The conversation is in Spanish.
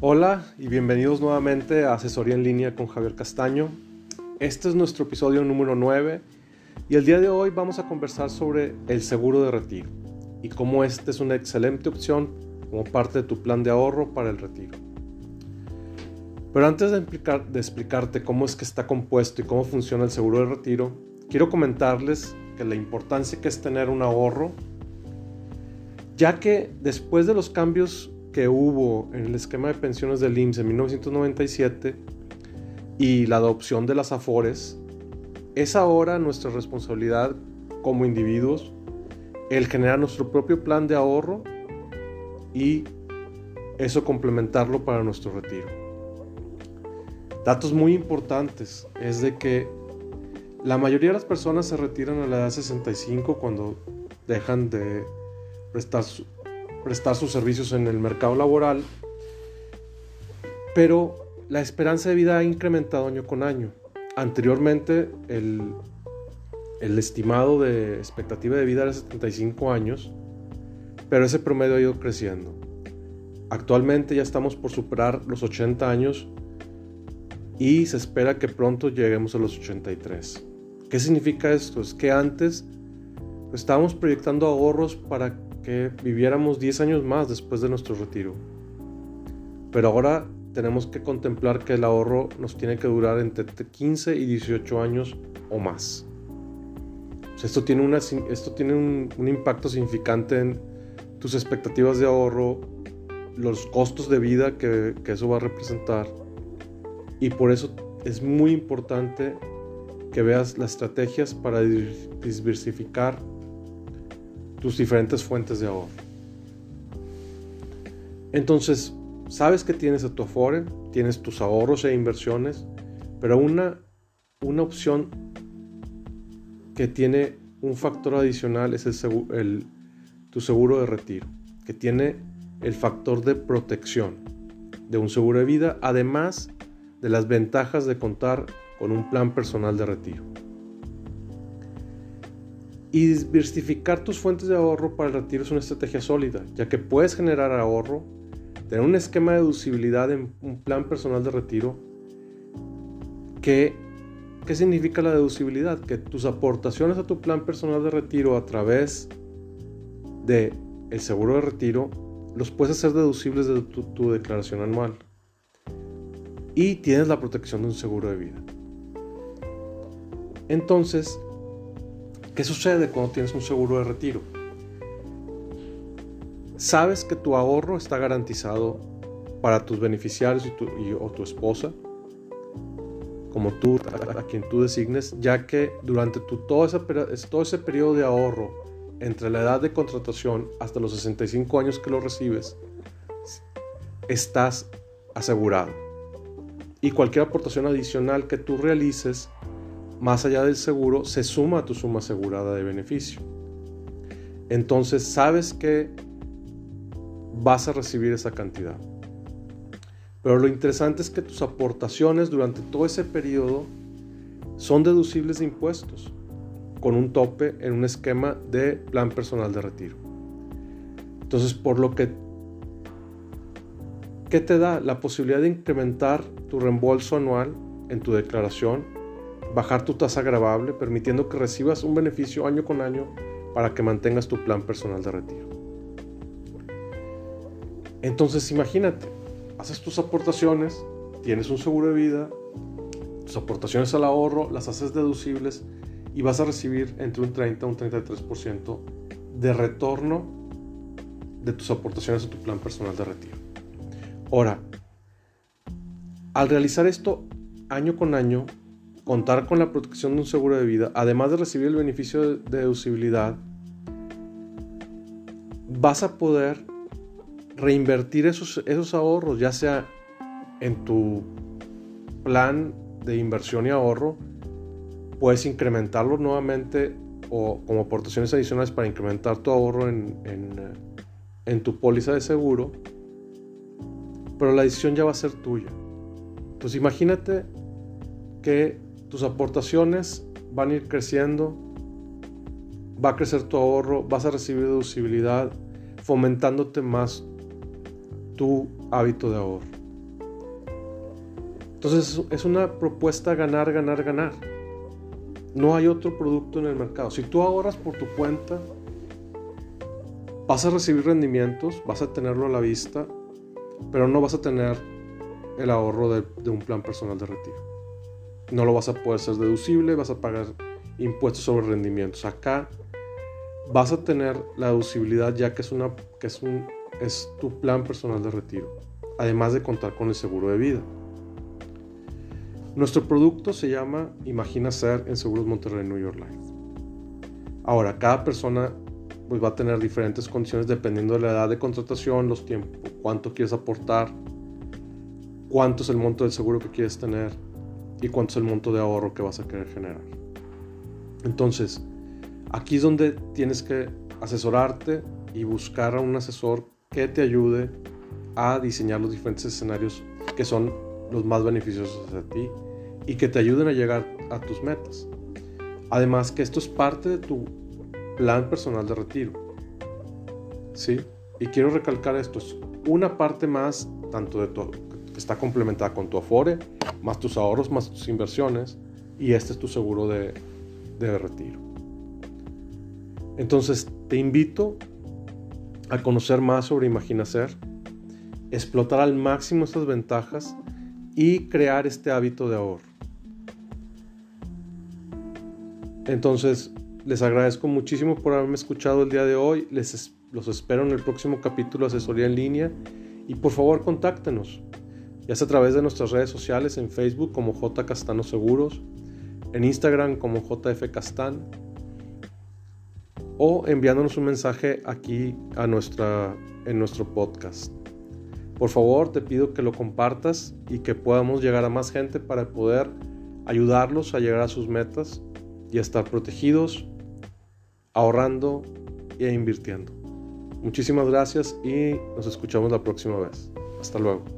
Hola y bienvenidos nuevamente a Asesoría en línea con Javier Castaño. Este es nuestro episodio número 9 y el día de hoy vamos a conversar sobre el seguro de retiro y cómo este es una excelente opción como parte de tu plan de ahorro para el retiro. Pero antes de, de explicarte cómo es que está compuesto y cómo funciona el seguro de retiro, quiero comentarles que la importancia que es tener un ahorro, ya que después de los cambios que hubo en el esquema de pensiones del IMSS en 1997 y la adopción de las AFORES, es ahora nuestra responsabilidad como individuos el generar nuestro propio plan de ahorro y eso complementarlo para nuestro retiro. Datos muy importantes es de que la mayoría de las personas se retiran a la edad de 65 cuando dejan de prestar prestar sus servicios en el mercado laboral, pero la esperanza de vida ha incrementado año con año. Anteriormente el, el estimado de expectativa de vida era 75 años, pero ese promedio ha ido creciendo. Actualmente ya estamos por superar los 80 años y se espera que pronto lleguemos a los 83. ¿Qué significa esto? Es que antes estábamos proyectando ahorros para viviéramos 10 años más después de nuestro retiro. Pero ahora tenemos que contemplar que el ahorro nos tiene que durar entre 15 y 18 años o más. Esto tiene, un, impacto significante en tus expectativas de ahorro, los costos de vida que eso va a representar. Y por eso es muy importante que veas las estrategias para diversificar tus diferentes fuentes de ahorro. Entonces, sabes que tienes a tu Afore, tienes tus ahorros e inversiones, pero una, una opción que tiene un factor adicional es el, tu seguro de retiro, que tiene el factor de protección de un seguro de vida, además de las ventajas de contar con un plan personal de retiro. Y diversificar tus fuentes de ahorro para el retiro es una estrategia sólida, ya que puedes generar ahorro, tener un esquema de deducibilidad en un plan personal de retiro. ¿Qué significa la deducibilidad? Que tus aportaciones a tu plan personal de retiro a través de el seguro de retiro los puedes hacer deducibles de tu declaración anual. Y tienes la protección de un seguro de vida. Entonces, ¿Qué sucede cuando tienes un seguro de retiro? Sabes que tu ahorro está garantizado para tus beneficiarios y o tu esposa, como tú, a, quien tú designes, ya que durante tu, todo, ese, todo ese periodo de ahorro, entre la edad de contratación hasta los 65 años que lo recibes, estás asegurado. Y cualquier aportación adicional que tú realices más allá del seguro, se suma a tu suma asegurada de beneficio. Entonces sabes que vas a recibir esa cantidad. Pero lo interesante es que tus aportaciones durante todo ese periodo son deducibles de impuestos, con un tope en un esquema de plan personal de retiro. Entonces, por lo que, ¿qué te da? La posibilidad de incrementar tu reembolso anual en tu declaración bajar tu tasa grabable, permitiendo que recibas un beneficio año con año para que mantengas tu plan personal de retiro. Entonces imagínate, haces tus aportaciones, tienes un seguro de vida, tus aportaciones al ahorro las haces deducibles y vas a recibir entre un 30 y un 33% de retorno de tus aportaciones a tu plan personal de retiro. Ahora, al realizar esto año con año, contar con la protección de un seguro de vida, además de recibir el beneficio de deducibilidad, vas a poder reinvertir esos, esos ahorros, ya sea en tu plan de inversión y ahorro, puedes incrementarlo nuevamente o como aportaciones adicionales para incrementar tu ahorro en, en, en tu póliza de seguro, pero la decisión ya va a ser tuya. Entonces imagínate que tus aportaciones van a ir creciendo, va a crecer tu ahorro, vas a recibir deducibilidad, fomentándote más tu hábito de ahorro. Entonces es una propuesta ganar, ganar, ganar. No hay otro producto en el mercado. Si tú ahorras por tu cuenta, vas a recibir rendimientos, vas a tenerlo a la vista, pero no vas a tener el ahorro de, de un plan personal de retiro. No lo vas a poder ser deducible, vas a pagar impuestos sobre rendimientos. Acá vas a tener la deducibilidad ya que es, una, que es, un, es tu plan personal de retiro, además de contar con el seguro de vida. Nuestro producto se llama Imagina Ser en Seguros Monterrey New York Life. Ahora, cada persona pues, va a tener diferentes condiciones dependiendo de la edad de contratación, los tiempos, cuánto quieres aportar, cuánto es el monto del seguro que quieres tener y cuánto es el monto de ahorro que vas a querer generar. Entonces, aquí es donde tienes que asesorarte y buscar a un asesor que te ayude a diseñar los diferentes escenarios que son los más beneficiosos para ti y que te ayuden a llegar a tus metas. Además que esto es parte de tu plan personal de retiro. ¿Sí? Y quiero recalcar esto, es una parte más tanto de tu que está complementada con tu Afore, más tus ahorros, más tus inversiones y este es tu seguro de, de retiro. Entonces te invito a conocer más sobre Imaginacer, explotar al máximo estas ventajas y crear este hábito de ahorro. Entonces, les agradezco muchísimo por haberme escuchado el día de hoy. Les los espero en el próximo capítulo de Asesoría en Línea y por favor contáctenos, ya sea a través de nuestras redes sociales en Facebook como J Castano Seguros, en Instagram como JF Castán o enviándonos un mensaje aquí a nuestra, en nuestro podcast. Por favor, te pido que lo compartas y que podamos llegar a más gente para poder ayudarlos a llegar a sus metas y a estar protegidos, ahorrando e invirtiendo. Muchísimas gracias y nos escuchamos la próxima vez. Hasta luego.